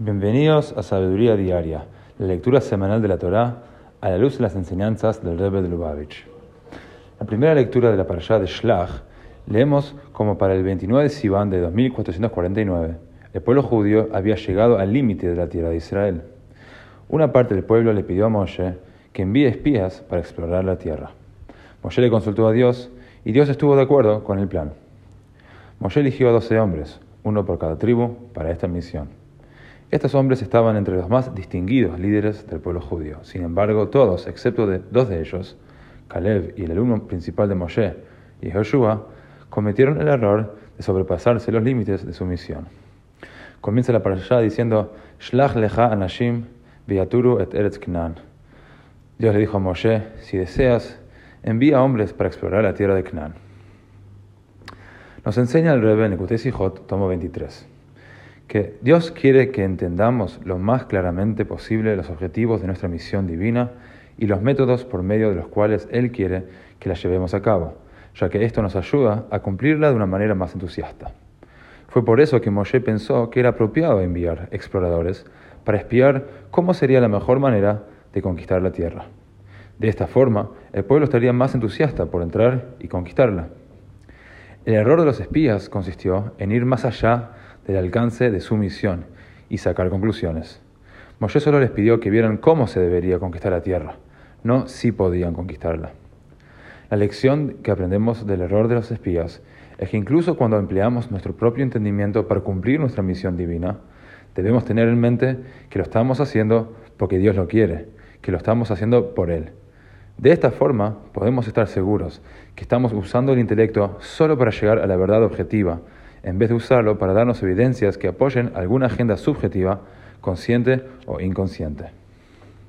Bienvenidos a Sabiduría Diaria, la lectura semanal de la Torá a la luz de las enseñanzas del Rebbe de Lubavitch. La primera lectura de la parashá de Shlach leemos como para el 29 de Sivan de 2449, el pueblo judío había llegado al límite de la tierra de Israel. Una parte del pueblo le pidió a Moshe que envíe espías para explorar la tierra. Moshe le consultó a Dios y Dios estuvo de acuerdo con el plan. Moshe eligió a 12 hombres, uno por cada tribu, para esta misión. Estos hombres estaban entre los más distinguidos líderes del pueblo judío. Sin embargo, todos, excepto de dos de ellos, Caleb y el alumno principal de Moshe y Joshua, cometieron el error de sobrepasarse los límites de su misión. Comienza la parasha diciendo, Shlach lecha anashim viaturu et eretz knan. Dios le dijo a Moshe, si deseas, envía hombres para explorar la tierra de Canaán. Nos enseña el Rebbe en Hot, tomo 23 que Dios quiere que entendamos lo más claramente posible los objetivos de nuestra misión divina y los métodos por medio de los cuales Él quiere que la llevemos a cabo, ya que esto nos ayuda a cumplirla de una manera más entusiasta. Fue por eso que Moshe pensó que era apropiado enviar exploradores para espiar cómo sería la mejor manera de conquistar la tierra. De esta forma, el pueblo estaría más entusiasta por entrar y conquistarla. El error de los espías consistió en ir más allá del alcance de su misión y sacar conclusiones. Moshe solo les pidió que vieran cómo se debería conquistar la tierra, no si podían conquistarla. La lección que aprendemos del error de los espías es que incluso cuando empleamos nuestro propio entendimiento para cumplir nuestra misión divina, debemos tener en mente que lo estamos haciendo porque Dios lo quiere, que lo estamos haciendo por Él. De esta forma podemos estar seguros que estamos usando el intelecto solo para llegar a la verdad objetiva, en vez de usarlo para darnos evidencias que apoyen alguna agenda subjetiva, consciente o inconsciente.